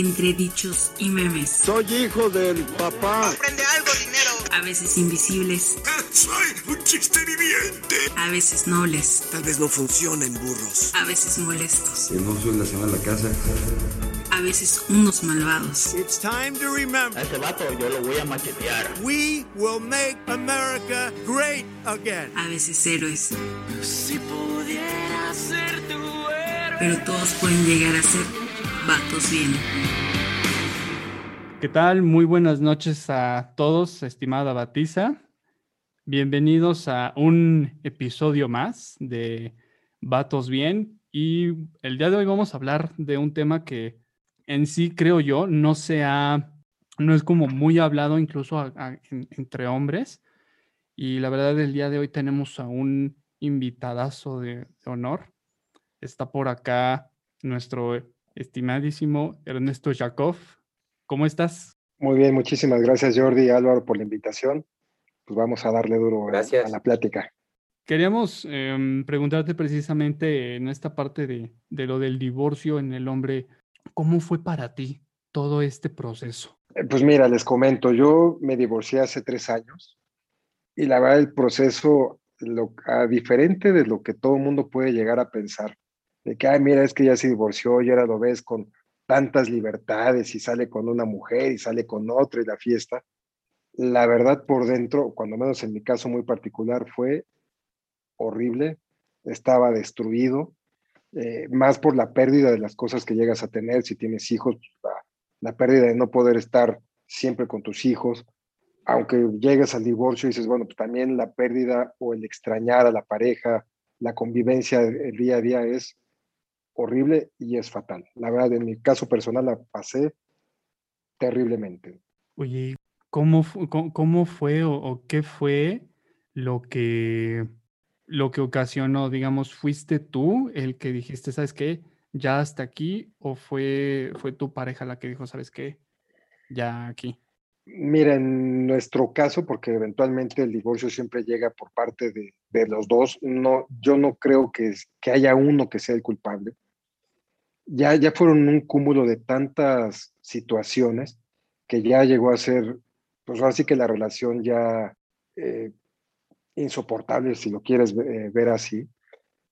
entre dichos y memes. Soy hijo del papá. Aprende algo, dinero. A veces invisibles. Soy un chiste viviente. A veces nobles. Tal vez no funcionen burros. A veces molestos. Que no soy la la casa. A veces unos malvados. It's time to remember. A ese vato yo lo voy a machetear. We will make America great again. A veces héroes. Si pudiera ser tu héroe. Pero todos pueden llegar a ser vatos bien. ¿Qué tal? Muy buenas noches a todos, estimada Batiza. Bienvenidos a un episodio más de Vatos Bien. Y el día de hoy vamos a hablar de un tema que en sí, creo yo, no se ha, no es como muy hablado incluso entre hombres. Y la verdad, el día de hoy tenemos a un invitadazo de honor. Está por acá nuestro estimadísimo Ernesto Yakov. ¿Cómo estás? Muy bien, muchísimas gracias Jordi y Álvaro por la invitación. Pues vamos a darle duro a, a, la plática. Queríamos eh, preguntarte precisamente en esta parte de, de, lo del divorcio en el hombre, ¿cómo fue para ti todo este proceso? Pues mira, les comento, yo me divorcié hace tres años y la verdad el proceso, lo, a diferente de lo que todo el mundo puede llegar a pensar, de que, ay, mira, es que ya se divorció y ahora lo ves con tantas libertades y sale con una mujer y sale con otra y la fiesta. La verdad por dentro, cuando menos en mi caso muy particular, fue horrible, estaba destruido, eh, más por la pérdida de las cosas que llegas a tener, si tienes hijos, la, la, pérdida de no poder estar siempre con tus hijos, aunque llegues al divorcio y dices, bueno, pues también la pérdida o el extrañar a la pareja, la convivencia el día a día es horrible y es fatal. La verdad, en mi caso personal la pasé terriblemente. Oye, ¿cómo, cómo, cómo fue o, o, qué fue lo que, lo que ocasionó? Digamos, ¿fuiste tú el que dijiste, sabes qué, ya hasta aquí? ¿O fue, fue tu pareja la que dijo, sabes qué, ya aquí? Mira, en nuestro caso, porque eventualmente el divorcio siempre llega por parte de, de los dos, no, yo no creo que, que haya uno que sea el culpable ya, ya fueron un cúmulo de tantas situaciones que ya llegó a ser, pues ahora sí que la relación ya eh, insoportable, si lo quieres eh, ver así.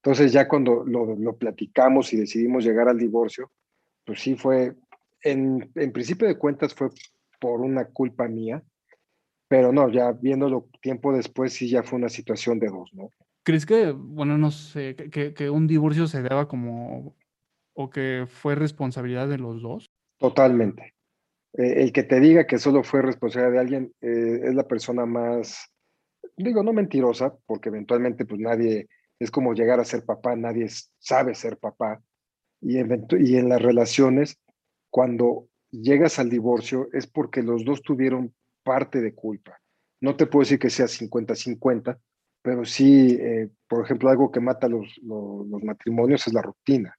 Entonces ya cuando lo, lo, platicamos y decidimos llegar al divorcio, pues sí fue, en, en principio de cuentas fue por una culpa mía, pero no, ya viéndolo tiempo después sí ya fue una situación de dos, ¿no? ¿Crees que, bueno, no sé, que, que un divorcio se deba como o que fue responsabilidad de los dos? Totalmente. Eh, el que te diga que solo fue responsabilidad de alguien eh, es la persona más, digo, no mentirosa, porque eventualmente pues nadie, es como llegar a ser papá, nadie sabe ser papá. Y, y en las relaciones, cuando llegas al divorcio es porque los dos tuvieron parte de culpa. No te puedo decir que sea 50-50, pero sí, eh, por ejemplo, algo que mata los, los, los matrimonios es la rutina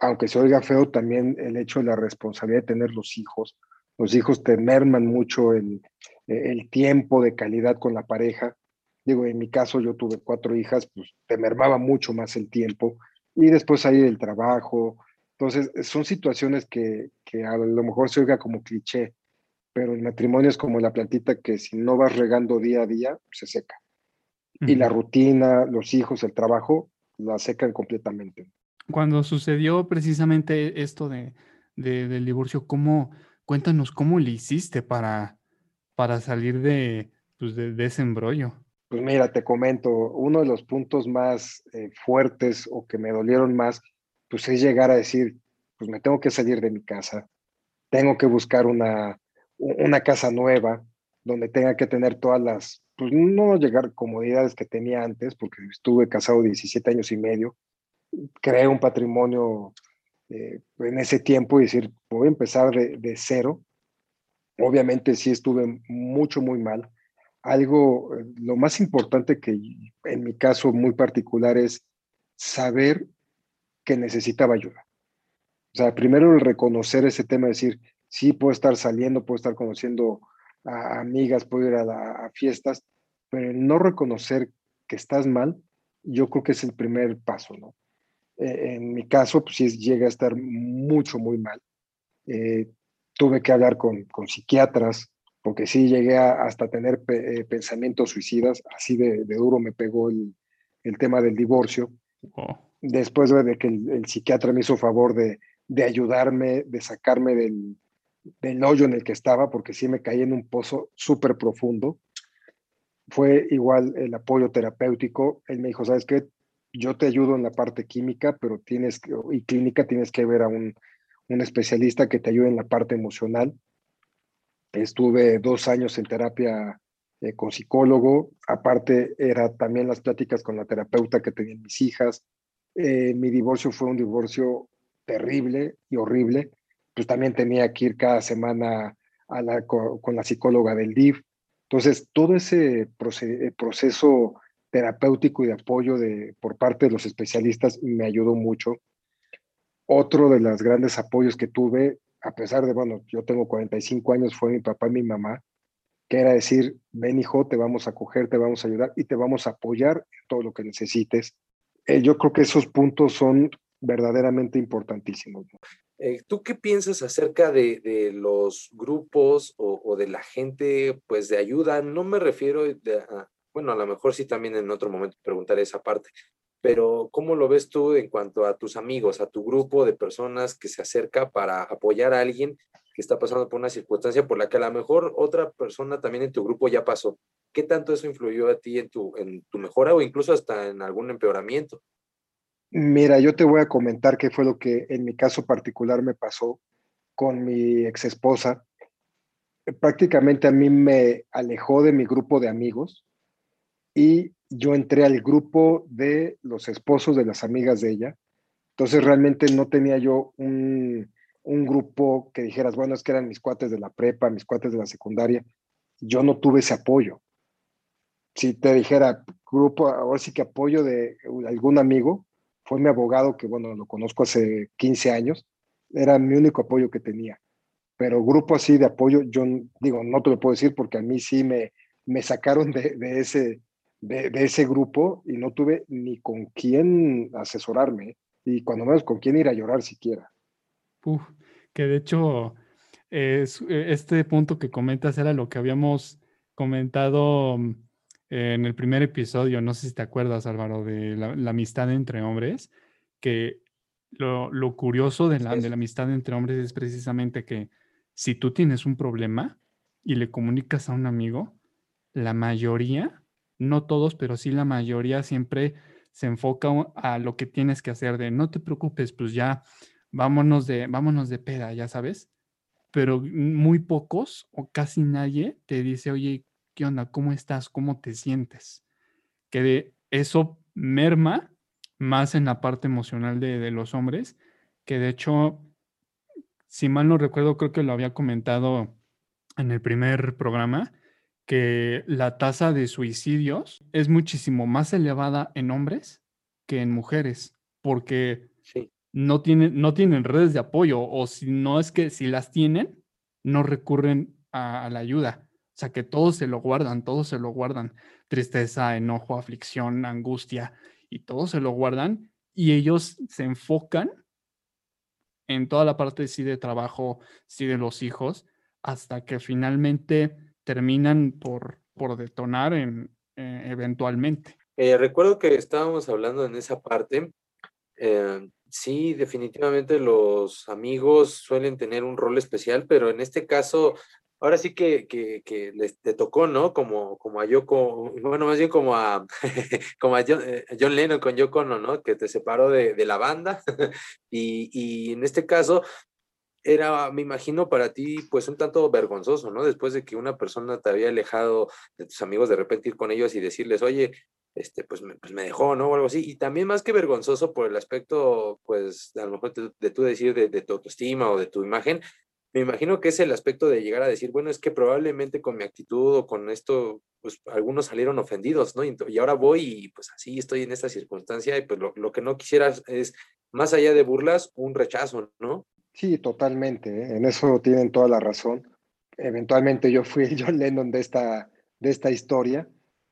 aunque se oiga feo, también el hecho de la responsabilidad de tener los hijos. Los hijos te merman mucho el, el tiempo de calidad con la pareja. Digo, en mi caso yo tuve cuatro hijas, pues te mermaba mucho más el tiempo. Y después ahí el trabajo. Entonces, son situaciones que, que a lo mejor se oiga como cliché, pero el matrimonio es como la plantita que si no vas regando día a día, se seca. Uh -huh. Y la rutina, los hijos, el trabajo, la secan completamente cuando sucedió precisamente esto de, de, del divorcio, ¿cómo, cuéntanos cómo le hiciste para, para salir de, pues de, de, ese embrollo? Pues mira, te comento, uno de los puntos más eh, fuertes o que me dolieron más, pues es llegar a decir, pues me tengo que salir de mi casa, tengo que buscar una, una casa nueva donde tenga que tener todas las, pues no llegar comodidades que tenía antes, porque estuve casado 17 años y medio, creé un patrimonio eh, en ese tiempo y decir, voy a empezar de, cero. Obviamente sí estuve mucho, muy mal. Algo, lo más importante que en mi caso muy particular es saber que necesitaba ayuda. O sea, primero el reconocer ese tema, decir, sí, puedo estar saliendo, puedo estar conociendo a amigas, puedo ir a, fiestas, pero no reconocer que estás mal, yo creo que es el primer paso, ¿no? En mi caso, pues sí llega a estar mucho, muy mal. eh, tuve que hablar con, con, psiquiatras, porque sí llegué a, hasta tener pe, eh, pensamientos suicidas, así de, de, duro me pegó el, el tema del divorcio. Oh. Después de que el, el, psiquiatra me hizo favor de, de ayudarme, de sacarme del, del hoyo en el que estaba, porque sí me caí en un pozo súper profundo. Fue igual el apoyo terapéutico. Él me dijo, ¿sabes qué? Yo te ayudo en la parte química, pero tienes y clínica, tienes que ver a un, un especialista que te ayude en la parte emocional. Estuve dos años en terapia eh, con psicólogo, aparte era también las pláticas con la terapeuta que tenían mis hijas. Eh, mi divorcio fue un divorcio terrible y horrible, pues también tenía que ir cada semana a la, con, con, la psicóloga del DIF. Entonces, todo ese proce proceso terapéutico y de apoyo de, por parte de los especialistas me ayudó mucho. Otro de los grandes apoyos que tuve, a pesar de, bueno, yo tengo 45 años, fue mi papá y mi mamá, que era decir, ven hijo, te vamos a coger, te vamos a ayudar y te vamos a apoyar en todo lo que necesites. Eh, yo creo que esos puntos son verdaderamente importantísimos. Eh, ¿Tú qué piensas acerca de, los grupos o, o, de la gente, pues, de ayuda? No me refiero, de, a, bueno, a lo mejor sí también en otro momento preguntaré esa parte, pero ¿cómo lo ves tú en cuanto a tus amigos, a tu grupo de personas que se acerca para apoyar a alguien que está pasando por una circunstancia por la que a lo mejor otra persona también en tu grupo ya pasó? ¿Qué tanto eso influyó a ti en tu, en tu mejora o incluso hasta en algún empeoramiento? Mira, yo te voy a comentar qué fue lo que en mi caso particular me pasó con mi ex esposa. Prácticamente a mí me alejó de mi grupo de amigos y yo entré al grupo de los esposos de las amigas de ella. Entonces realmente no tenía yo un, un grupo que dijeras, bueno, es que eran mis cuates de la prepa, mis cuates de la secundaria. Yo no tuve ese apoyo. Si te dijera grupo, ahora sí que apoyo de algún amigo, fue mi abogado, que bueno, lo conozco hace 15 años, era mi único apoyo que tenía. Pero grupo así de apoyo, yo digo, no te lo puedo decir porque a mí sí me, me sacaron de, de ese, de, de, ese grupo y no tuve ni con quién asesorarme y cuando menos con quién ir a llorar siquiera. Uf, que de hecho es, este punto que comentas era lo que habíamos comentado en el primer episodio, no sé si te acuerdas, Álvaro, de la, la amistad entre hombres, que lo, lo curioso de la, de la, amistad entre hombres es precisamente que si tú tienes un problema y le comunicas a un amigo, la mayoría, no todos, pero sí la mayoría siempre se enfoca a lo que tienes que hacer de no te preocupes, pues ya vámonos de, vámonos de peda, ya sabes. Pero muy pocos o casi nadie te dice, oye, ¿qué onda? ¿Cómo estás? ¿Cómo te sientes? Que de eso merma más en la parte emocional de, de, los hombres, que de hecho, si mal no recuerdo, creo que lo había comentado en el primer programa, que la tasa de suicidios es muchísimo más elevada en hombres que en mujeres, porque sí. no, tienen, no tienen redes de apoyo, o si no es que si las tienen, no recurren a, a la ayuda. O sea, que todos se lo guardan, todos se lo guardan. Tristeza, enojo, aflicción, angustia, y todos se lo guardan y ellos se enfocan en toda la parte sí de trabajo, sí de los hijos, hasta que finalmente terminan por, por detonar en, eh, eventualmente. Eh, recuerdo que estábamos hablando en esa parte. Eh, sí, definitivamente los amigos suelen tener un rol especial, pero en este caso ahora sí que, que, que les, te tocó, ¿no? Como, como a Yoko, bueno, más bien como a, como a John, eh, John, Lennon con Yoko ¿no? Que te separó de, de la banda. y, y, en este caso, era, me imagino, para ti, pues un tanto vergonzoso, ¿no? Después de que una persona te había alejado de tus amigos, de repente ir con ellos y decirles, oye, este, pues me, pues dejó, ¿no? O algo así. Y también más que vergonzoso por el aspecto, pues, a lo mejor de, de tú decir de, tu autoestima o de tu imagen, me imagino que es el aspecto de llegar a decir, bueno, es que probablemente con mi actitud o con esto, pues algunos salieron ofendidos, ¿no? Y, y ahora voy y pues así estoy en esta circunstancia y pues lo, lo, que no quisieras es, más allá de burlas, un rechazo, ¿no? Sí, totalmente, ¿eh? en eso tienen toda la razón. Eventualmente yo fui John Lennon de esta, de esta historia,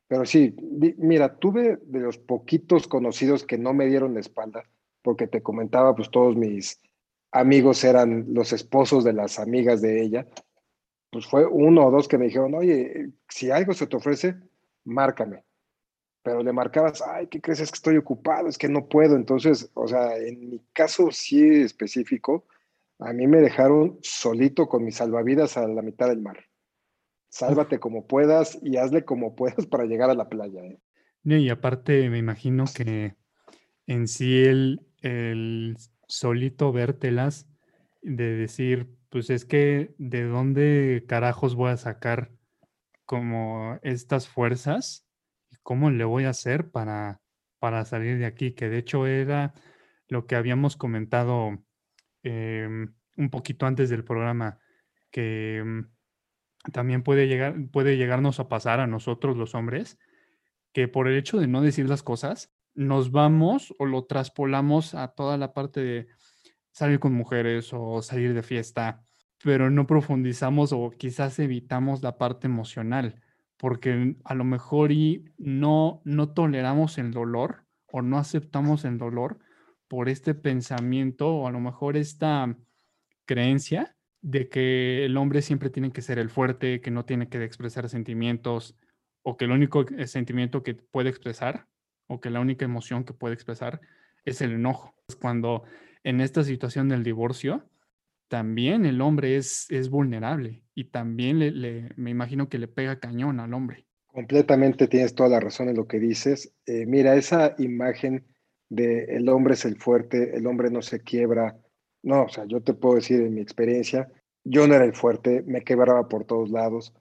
pero sí, mira, tuve de los poquitos conocidos que no me dieron la espalda, porque te comentaba, pues todos mis amigos eran los esposos de las amigas de ella, pues fue uno o dos que me dijeron, oye, si algo se te ofrece, márcame. Pero le marcabas, ay, ¿qué crees? Es que estoy ocupado, es que no puedo. Entonces, o sea, en mi caso sí específico, a mí me dejaron solito con mis salvavidas a la mitad del mar. Sálvate como puedas y hazle como puedas para llegar a la playa. ¿eh? Y aparte, me imagino que en sí el, el solito vértelas de decir, pues es que de dónde carajos voy a sacar como estas fuerzas y cómo le voy a hacer para, para salir de aquí, que de hecho era lo que habíamos comentado em, un poquito antes del programa, que em, también puede, llegar, puede llegarnos a pasar a nosotros los hombres, que por el hecho de no decir las cosas, nos vamos o lo traspolamos a toda la parte de salir con mujeres o salir de fiesta, pero no profundizamos o quizás evitamos la parte emocional, porque a lo mejor y no, no toleramos el dolor o no aceptamos el dolor por este pensamiento o a lo mejor esta creencia de que el hombre siempre tiene que ser el fuerte, que no tiene que expresar sentimientos o que el único eh, sentimiento que puede expresar o que la única emoción que puede expresar es el enojo. Cuando en esta situación del divorcio, también el hombre es, es vulnerable y también le, me imagino que le pega cañón al hombre. Completamente tienes toda la razón en lo que dices. Eh, mira, esa imagen de el hombre es el fuerte, el hombre no se quiebra. No, o sea, yo te puedo decir en mi experiencia, yo no era el fuerte, me quebraba por todos lados.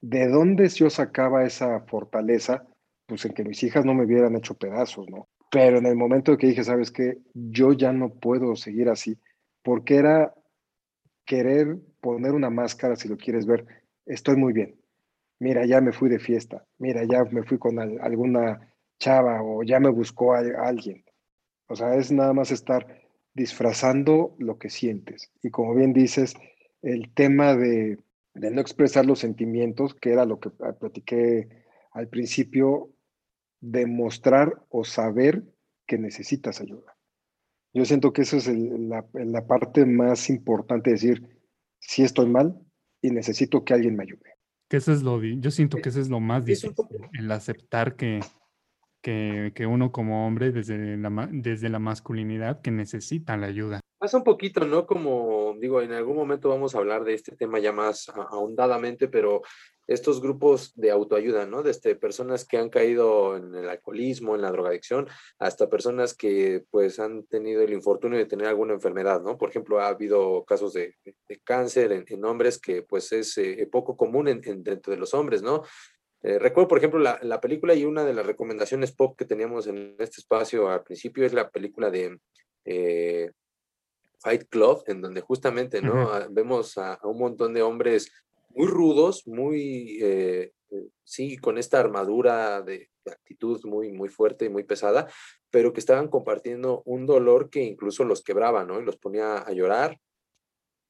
¿De dónde yo sacaba esa fortaleza? pues en que mis hijas no me hubieran hecho pedazos, ¿no? Pero en el momento que dije, ¿sabes qué? Yo ya no puedo seguir así, porque era querer poner una máscara, si lo quieres ver, estoy muy bien. Mira, ya me fui de fiesta, mira, ya me fui con alguna chava o ya me buscó a alguien. O sea, es nada más estar disfrazando lo que sientes. Y como bien dices, el tema de, de no expresar los sentimientos, que era lo que platiqué al principio, demostrar o saber que necesitas ayuda. Yo siento que eso es la, la, parte más importante, decir, si estoy mal y necesito que alguien me ayude. Que eso es lo, yo siento que eso es lo más difícil, el aceptar que, que, uno como hombre desde la, desde la masculinidad que necesita la ayuda. Pasa un poquito, ¿no? Como digo, en algún momento vamos a hablar de este tema ya más ahondadamente, pero estos grupos de autoayuda, ¿no? Desde personas que han caído en el alcoholismo, en la drogadicción, hasta personas que pues han tenido el infortunio de tener alguna enfermedad, ¿no? Por ejemplo, ha habido casos de, cáncer en, hombres que pues es eh, poco común en, dentro de los hombres, ¿no? Eh, recuerdo, por ejemplo, la, película y una de las recomendaciones pop que teníamos en este espacio al principio es la película de eh, Fight Club, en donde justamente, ¿no? Ah, vemos a, un montón de hombres muy rudos, muy, eh, eh, sí, con esta armadura de, actitud muy, muy fuerte y muy pesada, pero que estaban compartiendo un dolor que incluso los quebraba, ¿no? Y los ponía a llorar.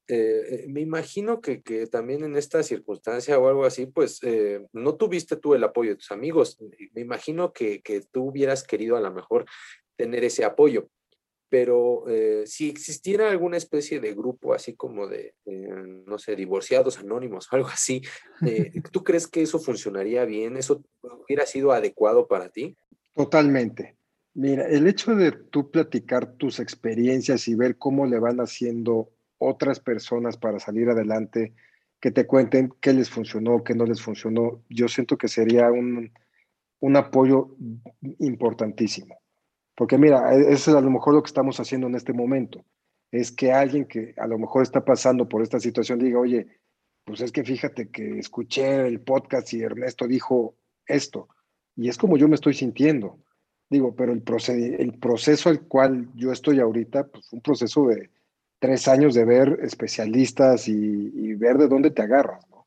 Eh, me imagino que, que, también en esta circunstancia o algo así, pues no tuviste tú el apoyo de tus amigos. Me imagino que, que tú hubieras querido a lo mejor tener ese apoyo pero eh, si existiera alguna especie de grupo así como de, eh, no sé, divorciados anónimos, algo así, eh, ¿tú crees que eso funcionaría bien? ¿Eso hubiera sido adecuado para ti? Totalmente. Mira, el hecho de tú platicar tus experiencias y ver cómo le van haciendo otras personas para salir adelante, que te cuenten qué les funcionó, qué no les funcionó, yo siento que sería un, un apoyo importantísimo. Porque mira, e, eso es a lo mejor lo que estamos haciendo en este momento. Es que alguien que a lo mejor está pasando por esta situación diga, oye, pues es que fíjate que escuché el podcast y Ernesto dijo esto. Y es como yo me estoy sintiendo. Digo, pero el, el proceso al cual yo estoy ahorita, pues un proceso de tres años de ver especialistas y, ver de dónde te agarras. ¿no?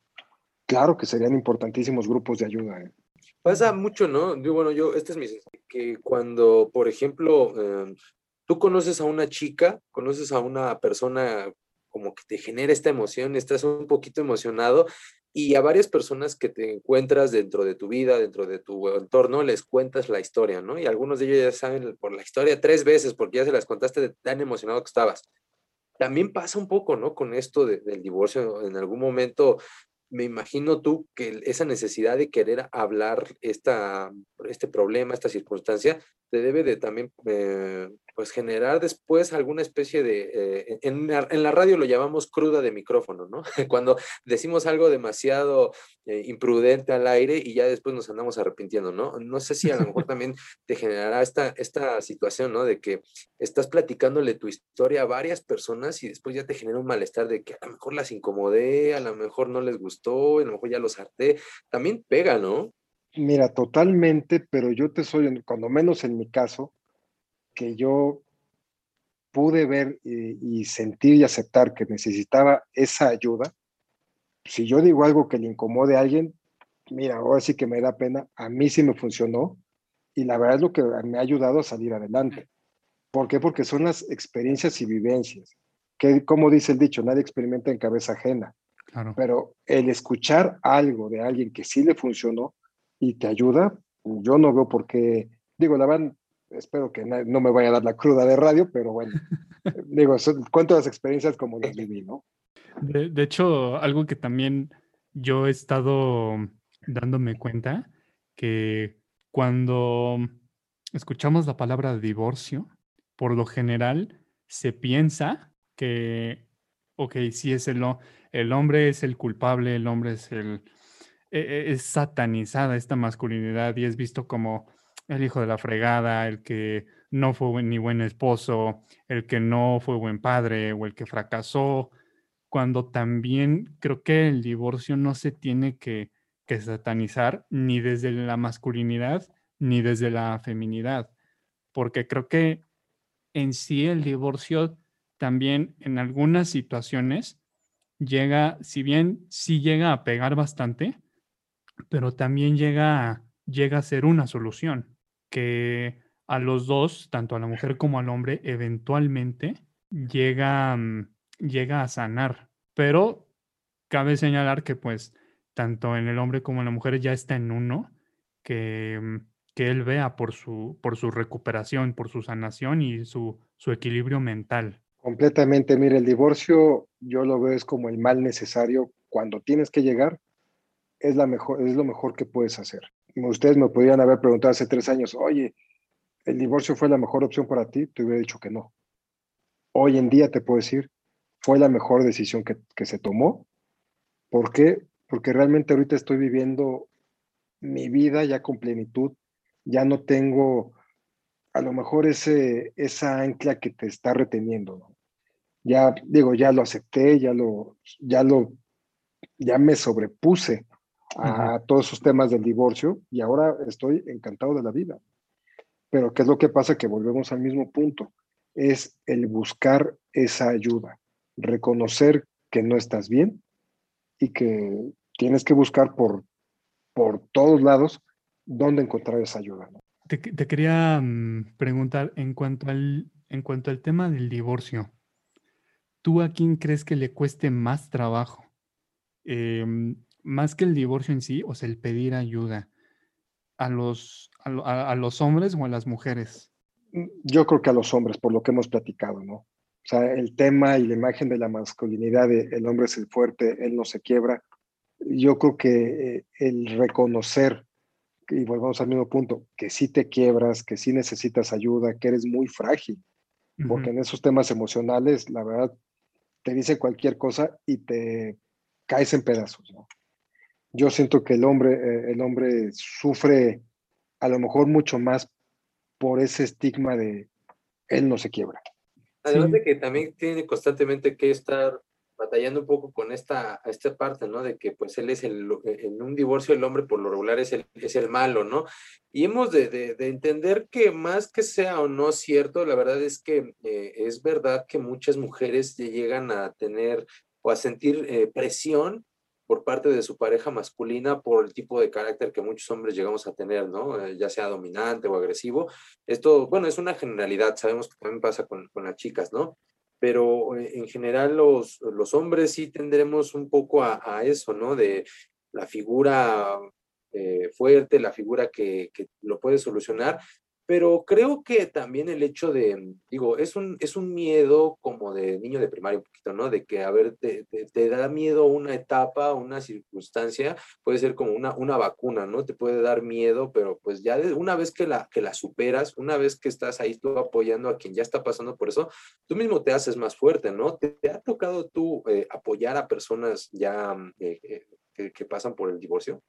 Claro que serían importantísimos grupos de ayuda. ¿eh? Pasa mucho, ¿no? Digo, bueno, yo, este es mi que cuando, por ejemplo, em, tú conoces a una chica, conoces a una persona como que te genera esta emoción, estás un poquito emocionado y a varias personas que te encuentras dentro de tu vida, dentro de tu entorno, les cuentas la historia, ¿no? Y algunos de ellos ya saben por la historia tres veces porque ya se las contaste de tan emocionado que estabas. También pasa un poco, ¿no? Con esto del divorcio, en algún momento me imagino tú que esa necesidad de querer hablar esta, este problema, esta circunstancia, te debe de también eh, pues generar después alguna especie de, eh, en, en, la radio lo llamamos cruda de micrófono, ¿no? Cuando decimos algo demasiado eh, imprudente al aire y ya después nos andamos arrepintiendo, ¿no? No sé si a lo mejor también te generará esta, esta situación, ¿no? De que estás platicándole tu historia a varias personas y después ya te genera un malestar de que a lo mejor las incomodé, a lo mejor no les gustó, a lo mejor ya los harté. También pega, ¿no? Mira, totalmente, pero yo te soy, cuando menos en mi caso, que yo pude ver y, sentir y aceptar que necesitaba esa ayuda, si yo digo algo que le incomode a alguien, mira, ahora sí que me da pena, a mí sí me funcionó y la verdad es lo que me ha ayudado a salir adelante. ¿Por qué? Porque son las experiencias y vivencias, que como dice el dicho, nadie experimenta en cabeza ajena. Claro. Pero el escuchar algo de alguien que sí le funcionó, y te ayuda, yo no veo por qué, digo, la van, espero que no me vaya a dar la cruda de radio, pero bueno, digo, cuento las experiencias como las viví, ¿no? De, de, hecho, algo que también yo he estado dándome cuenta, que cuando escuchamos la palabra divorcio, por lo general se piensa que, ok, sí es el, el hombre es el culpable, el hombre es el, e, e, es satanizada esta masculinidad y es visto como el hijo de la fregada, el que no fue ni buen esposo, el que no fue buen padre o el que fracasó, cuando también creo que el divorcio no se tiene que, que satanizar ni desde la masculinidad ni desde la feminidad, porque creo que en sí el divorcio también en algunas situaciones llega, si bien sí llega a pegar bastante, pero también llega, llega a ser una solución que a los dos, tanto a la mujer como al hombre, eventualmente llega, mm, llega a sanar. Pero cabe señalar que pues tanto en el hombre como en la mujer ya está en uno, que, mm, que él vea por su, por su recuperación, por su sanación y su, su equilibrio mental. Completamente, mire, el divorcio yo lo veo es como el mal necesario cuando tienes que llegar es, la mejor, es lo mejor que puedes hacer. Ustedes me podrían haber preguntado hace tres años, oye, ¿el divorcio fue la mejor opción para ti? Te hubiera dicho que no. Hoy en día te puedo decir, fue la mejor decisión que, que se tomó. ¿Por qué? Porque realmente ahorita estoy viviendo mi vida ya con plenitud, ya no tengo a lo mejor ese, esa ancla que te está reteniendo. Ya digo, ya lo acepté, ya lo, ya lo, ya me sobrepuse a todos esos temas del divorcio y ahora estoy encantado de la vida. Pero ¿qué es lo que pasa? Que volvemos al mismo punto. Es el buscar esa ayuda, reconocer que no estás bien y que tienes que buscar por, por todos lados dónde encontrar esa ayuda. Te, quería mm, preguntar en cuanto, al, en cuanto al tema del divorcio. ¿Tú a quién crees que le cueste más trabajo? Em, más que el divorcio en sí, o sea, el pedir ayuda a los, a, los hombres o a las mujeres? Mm, yo creo que a los hombres, por lo que hemos platicado, ¿no? O sea, el tema y la imagen de la masculinidad de el hombre es el fuerte, él no se quiebra. Yo creo que eh, el reconocer, y volvamos al mismo punto, que sí te quiebras, que sí necesitas ayuda, que eres muy frágil, porque en esos temas emocionales, la verdad, te dice cualquier cosa y te caes en pedazos, ¿no? Yo siento que el hombre, eh, el hombre sufre a lo mejor mucho más por ese estigma de él no se quiebra. Además de que también tiene constantemente que estar batallando un poco con esta, esta parte, ¿no? De que pues él es el, en un divorcio el hombre por lo regular es el, es el malo, ¿no? Y hemos de, de, entender que más que sea o no cierto, la verdad es que eh, es verdad que muchas mujeres llegan a tener o a sentir eh, presión por parte de su pareja masculina por el tipo de carácter que muchos hombres llegamos a tener, ¿no? Eh, ya sea dominante o agresivo. Esto, bueno, es una generalidad, sabemos que también pasa con, con las chicas, ¿no? Pero eh, en general los, los hombres sí tendremos un poco a, eso, ¿no? De la figura eh, fuerte, la figura que, que, lo puede solucionar, pero creo que también el hecho de, digo, es un, es un miedo como de niño de primaria un poquito, ¿no? De que, a ver, te, te, da miedo una etapa, una circunstancia, puede ser como una, una vacuna, ¿no? Te puede dar miedo, pero pues ya una vez que la, que la superas, una vez que estás ahí tú apoyando a quien ya está pasando por eso, tú mismo te haces más fuerte, ¿no? ¿Te, ha tocado tú eh, apoyar a personas ya eh, eh, que, que, pasan por el divorcio?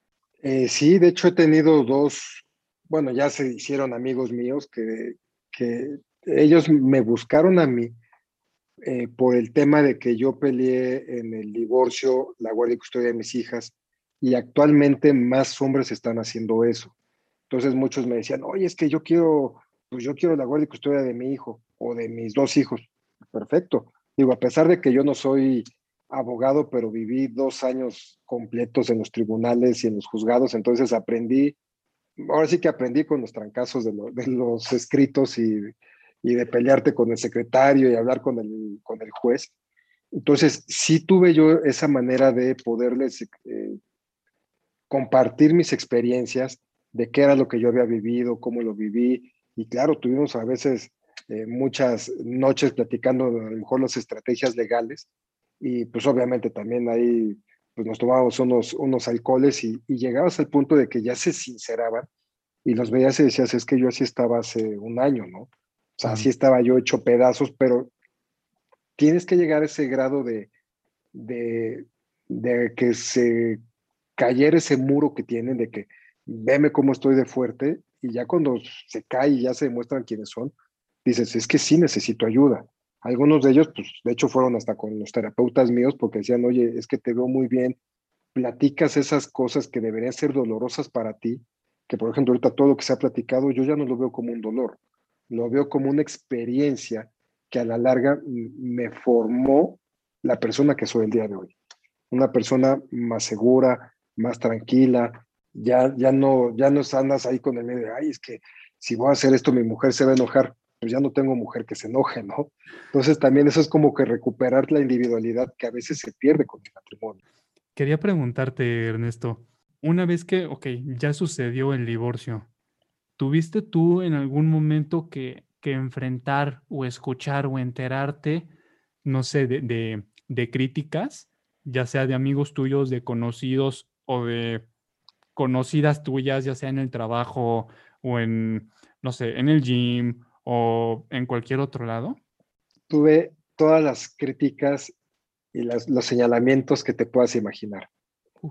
sí, de hecho he tenido dos bueno, ya se hicieron amigos míos que, que ellos me buscaron a mí eh, por el tema de que yo peleé en el divorcio, la guardia y custodia de mis hijas, y actualmente más hombres están haciendo eso. Entonces muchos me decían, oye, es que yo quiero, pues yo quiero la guardia y custodia de mi hijo o de mis dos hijos. Perfecto. Digo, a pesar de que yo no soy abogado, pero viví dos años completos en los tribunales y en los juzgados, entonces aprendí ahora sí que aprendí con los trancazos de, los escritos y, de pelearte con el secretario y hablar con el, con el juez. Entonces, sí tuve yo esa manera de poderles eh, compartir mis experiencias de qué era lo que yo había vivido, cómo lo viví. Y claro, tuvimos a veces eh, muchas noches platicando a lo mejor las estrategias legales. Y pues obviamente también ahí pues nos tomábamos unos, unos alcoholes y, y llegabas al punto de que ya se sinceraban y los veías y decías, es que yo así estaba hace un año, ¿no? O sea, así estaba yo hecho pedazos, pero tienes que llegar a ese grado de, de, de que se cayera ese muro que tienen, de que veme cómo estoy de fuerte, y ya cuando se cae y ya se demuestran quiénes son, dices, es que sí necesito ayuda. Algunos de ellos, pues, de hecho, fueron hasta con los terapeutas míos porque decían, oye, es que te veo muy bien, platicas esas cosas que deberían ser dolorosas para ti, que por ejemplo ahorita todo lo que se ha platicado, yo ya no lo veo como un dolor, lo veo como una experiencia que a la larga me formó la persona que soy el día de hoy. Una persona más segura, más tranquila, ya, ya, no, ya no andas ahí con el medio de, ay, es que si voy a hacer esto mi mujer se va a enojar pues ya no tengo mujer que se enoje, ¿no? Entonces también eso es como que recuperar la individualidad que a veces se pierde con el matrimonio. Quería preguntarte, Ernesto, una vez que, ok, ya sucedió el divorcio, ¿tuviste tú en algún momento que, que enfrentar o escuchar o enterarte, no sé, de, de, de críticas, ya sea de amigos tuyos, de conocidos o de conocidas tuyas, ya sea en el trabajo o en, no sé, en el gym o en cualquier otro lado? Tuve todas las críticas y los señalamientos que te puedas imaginar.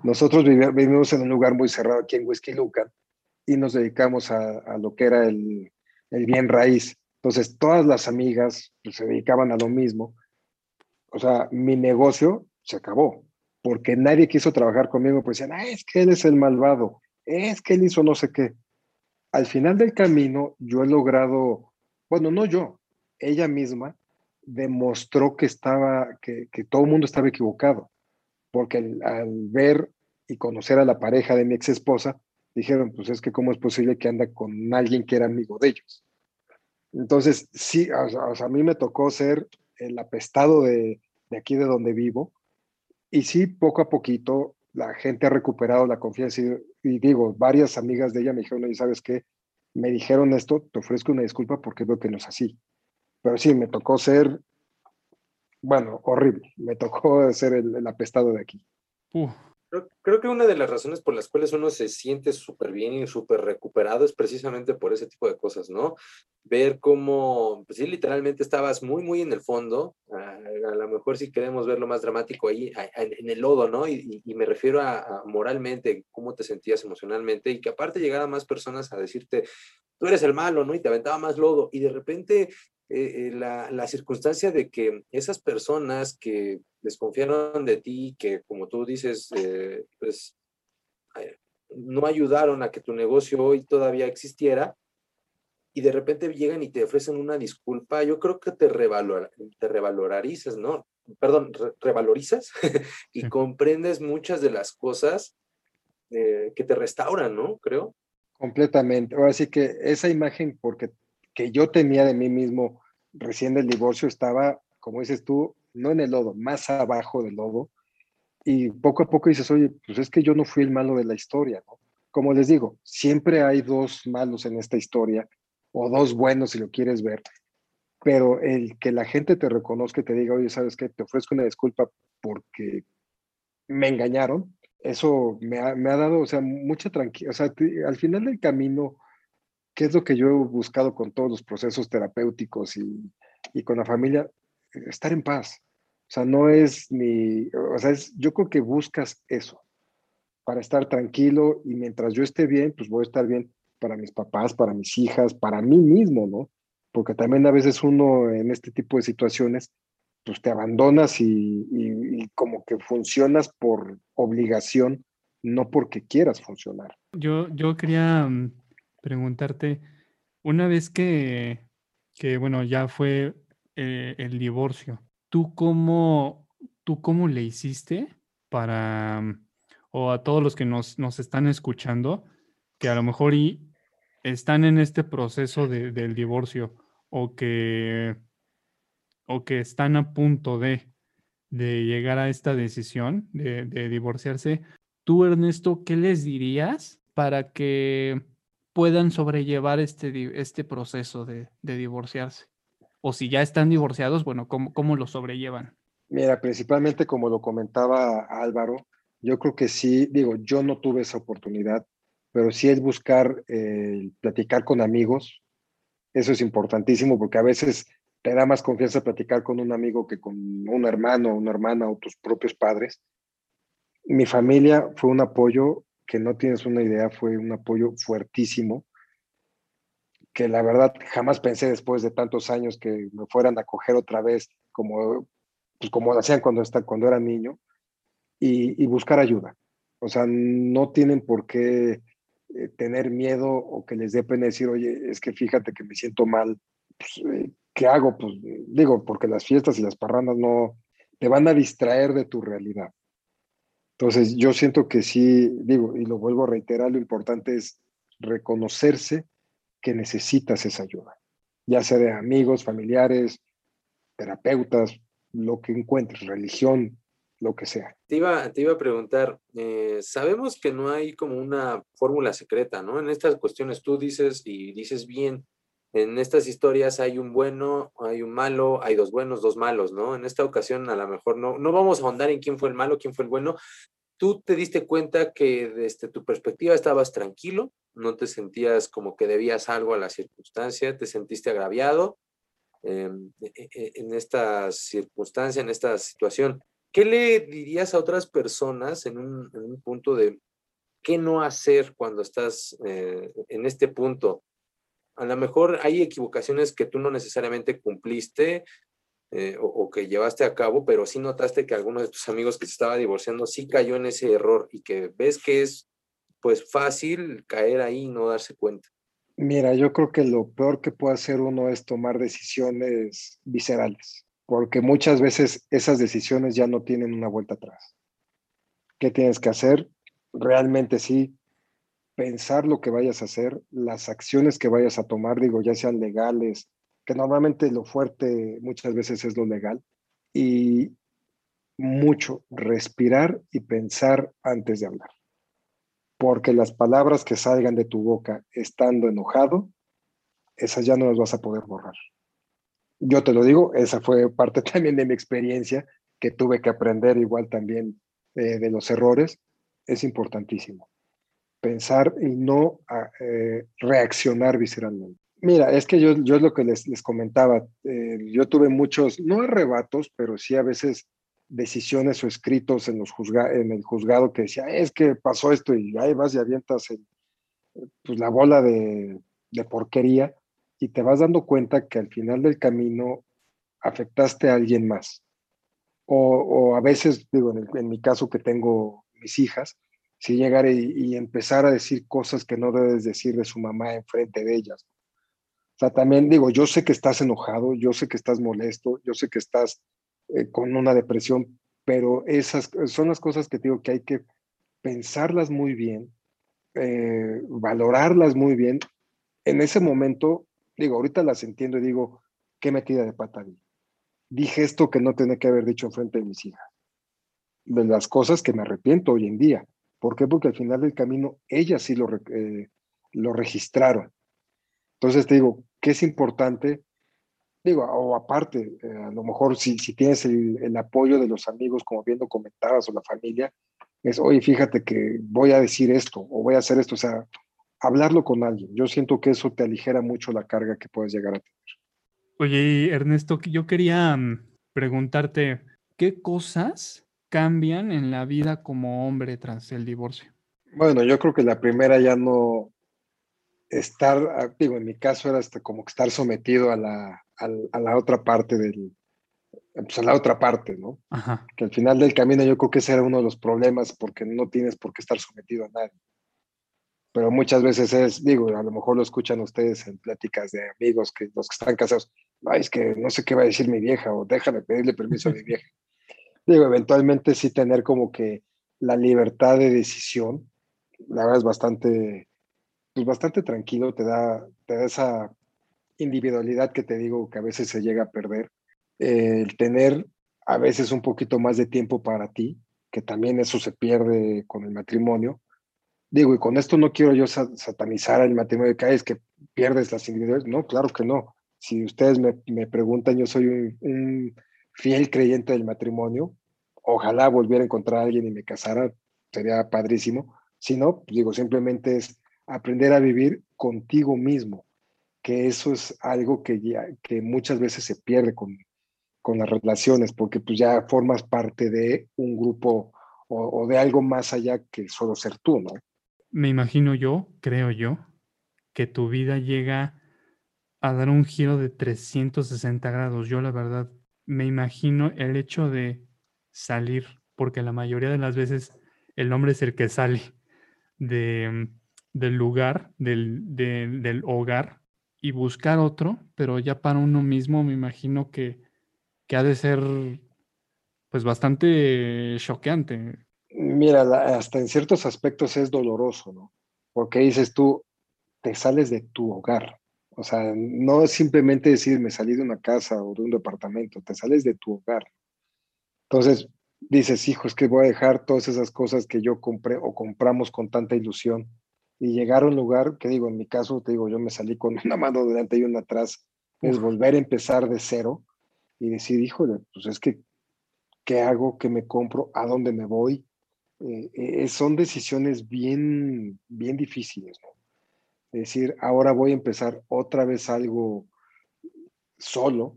Nosotros vivimos en un lugar muy cerrado aquí en Whisky Lucan y nos dedicamos a, lo que era el, el, bien raíz. Entonces, todas las amigas pues, se dedicaban a lo mismo. O sea, mi negocio se acabó porque nadie quiso trabajar conmigo, pues decían, ah, es que él es el malvado, es que él hizo no sé qué. Al final del camino, yo he logrado bueno, no yo, ella misma demostró que estaba, que, todo el mundo estaba equivocado, porque al, ver y conocer a la pareja de mi ex esposa, dijeron, pues es que cómo es posible que anda con alguien que era amigo de ellos. Entonces, sí, a mí me tocó ser el apestado de, aquí de donde vivo, y sí, poco a poquito la gente ha recuperado la confianza y, y digo, varias amigas de ella me dijeron, oye, ¿sabes qué? Me dijeron esto, te ofrezco una disculpa porque veo que no es así. Pero sí, me tocó ser, bueno, horrible. Me tocó ser el, apestado de aquí. Creo, que una de las razones por las cuales uno se siente súper bien y súper recuperado es precisamente por ese tipo de cosas, ¿no? Ver cómo, pues sí, literalmente estabas muy, muy en el fondo, a, lo mejor si queremos verlo más dramático ahí, en el lodo, ¿no? Y, me refiero a, moralmente, cómo te sentías emocionalmente y que aparte llegaran más personas a decirte, tú eres el malo, ¿no? Y te aventaba más lodo y de repente eh, eh, la, la, circunstancia de que esas personas que desconfiaron de ti, que como tú dices, eh, pues no ayudaron a que tu negocio hoy todavía existiera, y de repente llegan y te ofrecen una disculpa, yo creo que te, revalor, te revalorizas, ¿no? Perdón, revalorizas y comprendes muchas de las cosas que te restauran, ¿no? Creo. Completamente. Ahora sí que esa imagen, porque que yo tenía de mí mismo recién del divorcio estaba, como dices tú, no en el lodo, más abajo del lodo. Y poco a poco dices, oye, pues es que yo no fui el malo de la historia, ¿no? Como les digo, siempre hay dos malos en esta historia. O dos buenos si lo quieres ver, pero el que la gente te reconozca y te diga, oye, ¿sabes qué? Te ofrezco una disculpa porque me engañaron, eso me ha, me ha dado, o sea, mucha tranquilidad, o sea, al final del camino, ¿qué es lo que yo he buscado con todos los procesos terapéuticos y, y con la familia? Estar en paz. O sea, no es ni, o sea, es, yo creo que buscas eso, para estar tranquilo y mientras yo esté bien, pues voy a estar bien para mis papás, para mis hijas, para mí mismo, ¿no? Porque también a veces uno en este tipo de situaciones, pues te abandonas y, como que funcionas por obligación, no porque quieras funcionar. Yo, yo quería mm, preguntarte, una vez que, que bueno, ya fue eh, el divorcio, ¿tú cómo, ¿tú cómo le hiciste para, mm, o a todos los que nos, nos están escuchando, que a lo mejor y están en este proceso de, del divorcio o que, o que están a punto de, de llegar a esta decisión de, de divorciarse, tú Ernesto, ¿qué les dirías para que puedan sobrellevar este, este proceso de, de divorciarse? O si ya están divorciados, bueno, ¿cómo, cómo lo sobrellevan? Mira, principalmente como lo comentaba Álvaro, yo creo que sí, digo, yo no tuve esa oportunidad, pero sí es buscar eh, platicar con amigos. Eso es importantísimo porque a veces te da más confianza platicar con un amigo que con un hermano, una hermana o tus propios padres. Mi familia fue un apoyo que no tienes una idea, fue un apoyo fuertísimo, que la verdad jamás pensé después de tantos años que me fueran a coger otra vez como, pues como lo hacían cuando, está, cuando era niño y, y buscar ayuda. O sea, no tienen por qué eh, tener miedo o que les dé pena decir, oye, es que fíjate que me siento mal, pues, eh, ¿qué hago? Pues digo, porque las fiestas y las parrandas no te van a distraer de tu realidad. Entonces, yo siento que sí, digo, y lo vuelvo a reiterar, lo importante es reconocerse que necesitas esa ayuda, ya sea de amigos, familiares, terapeutas, lo que encuentres, religión, lo que sea. Te iba, a preguntar, eh, sabemos que no hay como una fórmula secreta, ¿no? En estas cuestiones tú dices y dices bien, en estas historias hay un bueno, hay un malo, hay dos buenos, dos malos, ¿no? En esta ocasión a lo mejor no, no vamos a ahondar en quién fue el malo, quién fue el bueno. Tú te diste cuenta que desde tu perspectiva estabas tranquilo, no te sentías como que debías algo a la circunstancia, te sentiste agraviado eh, en esta circunstancia, en esta situación. ¿Qué le dirías a otras personas en un, punto de qué no hacer cuando estás eh, en este punto? A lo mejor hay equivocaciones que tú no necesariamente cumpliste eh, o, o, que llevaste a cabo, pero sí notaste que alguno de tus amigos que se estaba divorciando sí cayó en ese error y que ves que es pues fácil caer ahí y no darse cuenta. Mira, yo creo que lo peor que puede hacer uno es tomar decisiones viscerales porque muchas veces esas decisiones ya no tienen una vuelta atrás. ¿Qué tienes que hacer? Realmente sí, pensar lo que vayas a hacer, las acciones que vayas a tomar, digo, ya sean legales, que normalmente lo fuerte muchas veces es lo legal, y mucho respirar y pensar antes de hablar. Porque las palabras que salgan de tu boca estando enojado, esas ya no las vas a poder borrar yo te lo digo, esa fue parte también de mi experiencia que tuve que aprender igual también eh, de los errores. Es importantísimo pensar y no a, eh, reaccionar visceralmente. Mira, es que yo, es lo que les, les comentaba, eh, yo tuve muchos, no arrebatos, pero sí a veces decisiones o escritos en, los juzga en el juzgado que decía, es que pasó esto y ahí vas y avientas pues, la bola de porquería y te vas dando cuenta que al final del camino afectaste a alguien más. O, o a veces, digo, en, el, en, mi caso que tengo mis hijas, si llegar y, y, empezar a decir cosas que no debes decir de su mamá enfrente de ellas. O sea, también digo, yo sé que estás enojado, yo sé que estás molesto, yo sé que estás eh, con una depresión, pero esas son las cosas que digo que hay que pensarlas muy bien, eh, valorarlas muy bien. En ese momento digo, ahorita las entiendo y digo, qué metida de pata vi. Dije esto que no tenía que haber dicho enfrente de mis hijas. De las cosas que me arrepiento hoy en día. ¿Por qué? Porque al final del camino ellas sí lo, eh, lo registraron. Entonces te digo, ¿qué es importante? Digo, o aparte, eh, a lo mejor si, si tienes el, el, apoyo de los amigos, como bien lo comentabas, o la familia, es, oye, fíjate que voy a decir esto o voy a hacer esto, o sea, hablarlo con alguien. Yo siento que eso te aligera mucho la carga que puedes llegar a tener. Oye, Ernesto, yo quería mm, preguntarte, ¿qué cosas cambian en la vida como hombre tras el divorcio? Bueno, yo creo que la primera ya no estar, ah, digo, en mi caso era hasta como que estar sometido a la, a, a la otra parte del, pues a la otra parte, ¿no? Ajá. Que al final del camino yo creo que ese era uno de los problemas porque no tienes por qué estar sometido a nadie. Pero muchas veces es, digo, a lo mejor lo escuchan ustedes en pláticas de amigos que los que están casados, ay, es que no sé qué va a decir mi vieja o déjame pedirle permiso a mi vieja. digo, eventualmente sí tener como que la libertad de decisión, la verdad es bastante, pues bastante tranquilo, te da, te da esa individualidad que te digo que a veces se llega a perder el tener a veces un poquito más de tiempo para ti, que también eso se pierde con el matrimonio. Digo, y con esto no quiero yo satanizar el matrimonio, que es que pierdes las individualidades. No, claro que no. Si ustedes me, me preguntan, yo soy un, fiel creyente del matrimonio. Ojalá volviera a encontrar a alguien y me casara, sería padrísimo. Si no, digo, simplemente es aprender a vivir contigo mismo, que eso es algo que, ya, que muchas veces se pierde con, con las relaciones, porque pues ya formas parte de un grupo o, de algo más allá que solo ser tú, ¿no? Me imagino yo, creo yo, que tu vida llega a dar un giro de 360 grados. Yo la verdad me imagino el hecho de salir, porque la mayoría de las veces el hombre es el que sale de, del lugar, del, de, del hogar y buscar otro, pero ya para uno mismo me imagino que que ha de ser pues bastante choqueante. Mira, hasta en ciertos aspectos es doloroso, ¿no? Porque dices tú, te sales de tu hogar. O sea, no es simplemente decir me salí de una casa o de un departamento, te sales de tu hogar. Entonces dices, hijo, es que voy a dejar todas esas cosas que yo compré o compramos con tanta ilusión y llegar a un lugar que digo, en mi caso, te digo, yo me salí con una mano delante y una atrás, es volver a empezar de cero y decir, híjole, pues es que, ¿qué hago? ¿Qué me compro? ¿A dónde me voy? Eh, eh, son decisiones bien, bien difíciles, ¿no? Es decir, ahora voy a empezar otra vez algo solo,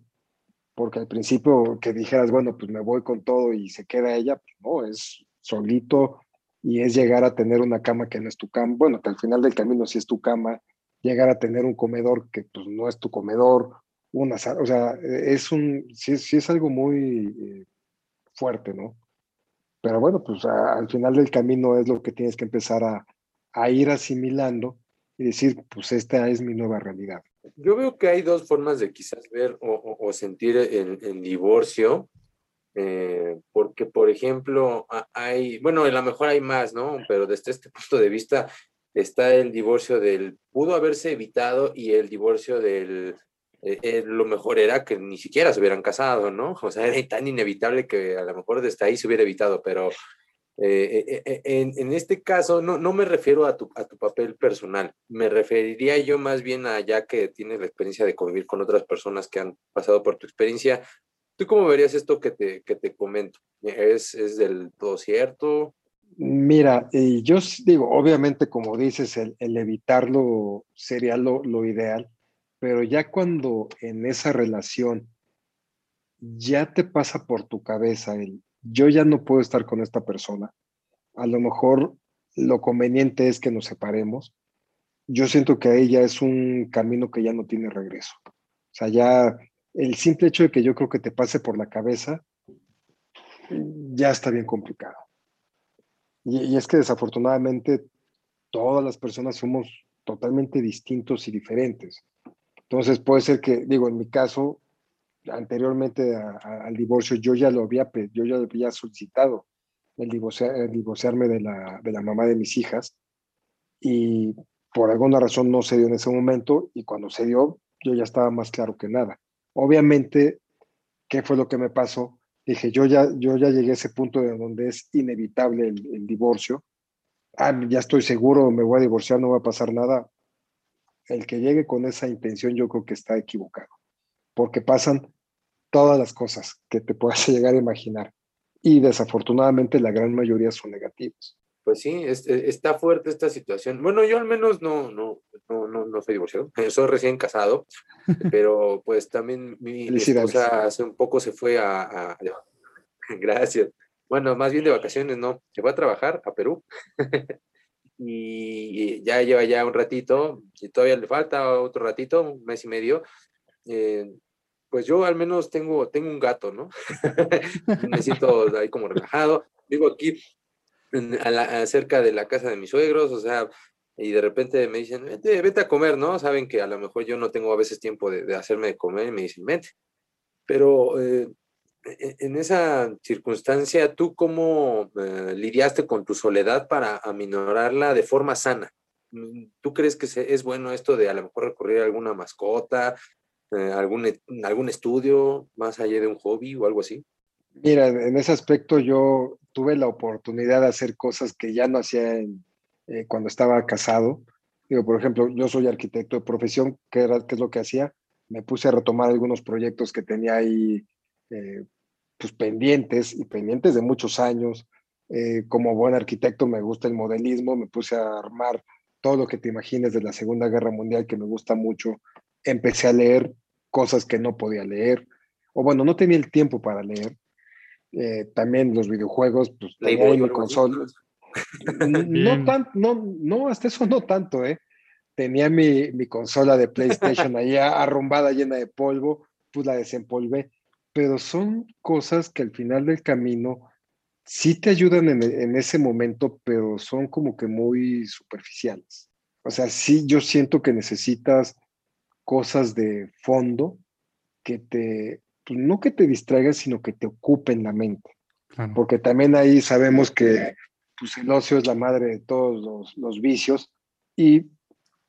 porque al principio que dijeras, bueno, pues me voy con todo y se queda ella, pues no, es solito y es llegar a tener una cama que no es tu cama, bueno, que al final del camino sí es tu cama, llegar a tener un comedor que pues no es tu comedor, una, o sea, es un, sí, sí es algo muy eh, fuerte, ¿no? Pero bueno, pues al final del camino es lo que tienes que empezar a, a, ir asimilando y decir, pues esta es mi nueva realidad. Yo veo que hay dos formas de quizás ver o, sentir el, el divorcio, eh, porque por ejemplo, hay, bueno, a lo mejor hay más, ¿no? Pero desde este punto de vista está el divorcio del, pudo haberse evitado y el divorcio del eh, lo mejor era que ni siquiera se hubieran casado, ¿no? O sea, era tan inevitable que a lo mejor desde ahí se hubiera evitado, pero eh, eh, en, en, este caso no, no me refiero a tu, a tu, papel personal, me referiría yo más bien a ya que tienes la experiencia de convivir con otras personas que han pasado por tu experiencia. ¿Tú cómo verías esto que te, que te comento? ¿Es, ¿Es del todo cierto? Mira, yo digo, obviamente, como dices, el, el evitarlo sería lo, lo ideal pero ya cuando en esa relación ya te pasa por tu cabeza el yo ya no puedo estar con esta persona, a lo mejor lo conveniente es que nos separemos. Yo siento que ahí ya es un camino que ya no tiene regreso. O sea, ya el simple hecho de que yo creo que te pase por la cabeza ya está bien complicado. Y, y es que desafortunadamente todas las personas somos totalmente distintos y diferentes. Entonces puede ser que, digo, en mi caso, anteriormente a, a, al divorcio, yo ya lo había, yo ya había solicitado el, divorciar, el divorciarme de la, de la mamá de mis hijas y por alguna razón no se dio en ese momento y cuando se dio, yo ya estaba más claro que nada. Obviamente, ¿qué fue lo que me pasó? Dije, yo ya, yo ya llegué a ese punto de donde es inevitable el, el divorcio. Ah, ya estoy seguro, me voy a divorciar, no va a pasar nada el que llegue con esa intención yo creo que está equivocado, porque pasan todas las cosas que te puedas llegar a imaginar y desafortunadamente la gran mayoría son negativas. Pues sí, es- e- está fuerte esta situación. Bueno, yo al menos no, no, no, no, no soy divorciado, soy recién casado, pero pues también mi, esposa hace un poco se fue a, a- Gracias. Bueno, más bien de vacaciones, no, se fue a trabajar a Perú y ya lleva ya un ratito, y todavía le falta otro ratito, un mes y medio. eh, pues yo al menos tengo, tengo un gato, ¿no? Me siento ahí como relajado. Vivo aquí a la- cerca de la casa de mis suegros, o sea, y de repente me dicen, vete, vete a comer, ¿no? Saben que a lo mejor yo no tengo a veces tiempo de, hacerme de comer y me dicen, vete. Pero eh, en esa circunstancia, ¿tú cómo eh, lidiaste con tu soledad para aminorarla de forma sana? ¿Tú crees que es bueno esto de a lo mejor recurrir a alguna mascota, eh, algún, e- algún estudio más allá de un hobby o algo así? Mira, en ese aspecto yo tuve la oportunidad de hacer cosas que ya no hacía en- eh, cuando estaba casado. Digo, por ejemplo, yo soy arquitecto de profesión, ¿qué, era, qué es lo que hacía? Me puse a retomar algunos proyectos que tenía ahí eh, pues pendientes y pendientes de muchos años. Eh, como buen arquitecto me gusta el modelismo, me puse a armar todo lo que te imagines de la Segunda Guerra Mundial que me gusta mucho. Empecé a leer cosas que no podía leer, o bueno, no tenía el tiempo para leer. Eh, también los videojuegos, pues tenía así, consola. No, tan, no, no, hasta eso no tanto, ¿eh? Tenía mi, mi consola de PlayStation ahí a- arrumbada, llena de polvo, pues la desempolvé. Pero son cosas que al final del camino sí te ayudan en, en ese momento, pero son como que muy superficiales. O sea, sí, yo siento que necesitas cosas de fondo que te, pues no que te distraigan, sino que te ocupen la mente Claro. porque también ahí sabemos que pues, el ocio es la madre de todos los, los vicios y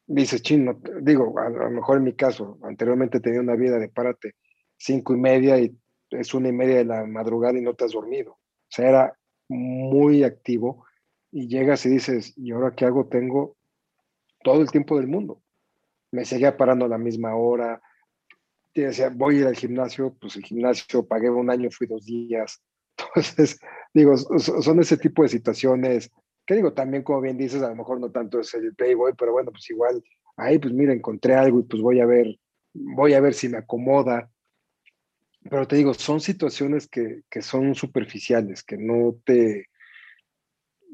dices, chino, digo, a, a lo mejor en mi caso, anteriormente tenía una vida de párate cinco y media y es una y media de la madrugada y no te has dormido. O sea, era muy activo y llegas y dices, ¿y ahora qué hago? Tengo todo el tiempo del mundo. Me seguía parando a la misma hora. Y decía, voy ir al gimnasio, pues el gimnasio pagué un año, fui dos días. Entonces, digo, so- son ese tipo de situaciones que digo, también como bien dices, a lo mejor no tanto es el Playboy, pero bueno, pues igual, ahí pues mira, encontré algo y pues voy a ver, voy a ver si me acomoda. Pero te digo, son situaciones que, que son superficiales, que no te,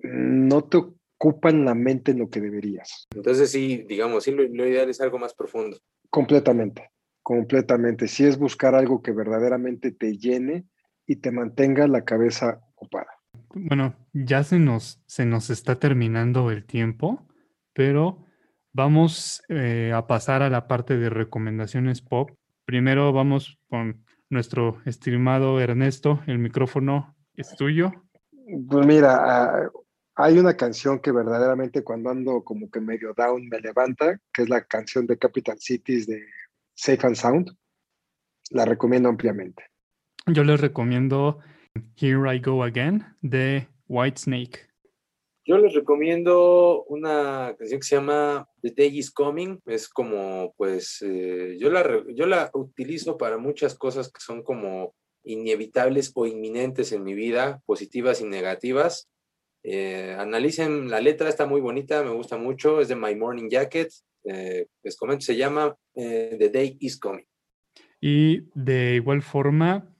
no te ocupan la mente en lo que deberías. Entonces sí, digamos, sí, lo, lo ideal es algo más profundo. Completamente, completamente. Si es buscar algo que verdaderamente te llene y te mantenga la cabeza ocupada. Bueno, ya se nos, se nos está terminando el tiempo, pero vamos eh, a pasar a la parte de recomendaciones pop. Primero vamos con nuestro estimado Ernesto. El micrófono es tuyo. Pues mira, ah, hay una canción que verdaderamente cuando ando como que medio down me levanta, que es la canción de Capital Cities de Safe and Sound. La recomiendo ampliamente. Yo les recomiendo Here I Go Again de Whitesnake. Yo les recomiendo una canción que se llama The Day is Coming. Es como, pues, eh, yo, la, yo la utilizo para muchas cosas que son como inevitables o inminentes en mi vida, positivas y negativas. Eh, analicen la letra, está muy bonita, me gusta mucho, es de My Morning Jacket. Eh, les comento, se llama The Day is Coming. Y de igual forma,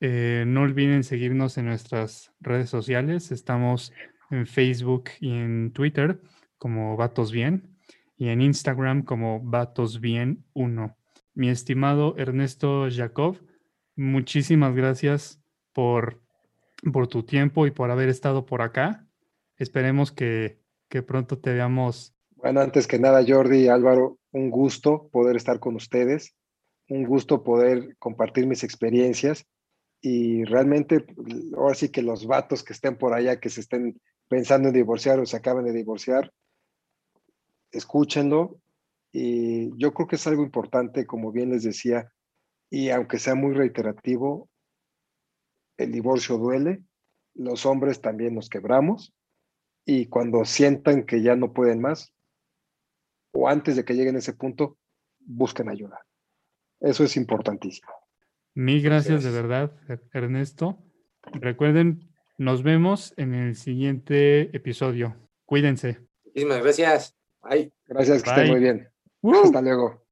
no olviden seguirnos en nuestras redes sociales. Estamos en Facebook y en Twitter como Vatos Bien y en Instagram como Vatos Bien 1. Mi estimado Ernesto Jacob, muchísimas gracias por, por tu tiempo y por haber estado por acá. Esperemos que, que pronto te veamos. Bueno, antes que nada, Jordi y Álvaro, un gusto poder estar con ustedes, un gusto poder compartir mis experiencias y realmente, ahora sí que los vatos que estén por allá, que se estén pensando en divorciar o se acaban de divorciar, escúchenlo. Y yo creo que es algo importante, como bien les decía, y aunque sea muy reiterativo, el divorcio duele, los hombres también nos quebramos y cuando sientan que ya no pueden más, o antes de que lleguen a ese punto, busquen ayuda. Eso es importantísimo. Mil gracias de es. verdad, Er- Ernesto. Recuerden, nos vemos en el siguiente episodio. Cuídense. Muchísimas gracias. Bye. Gracias, que estén Bye. muy bien. Hasta luego.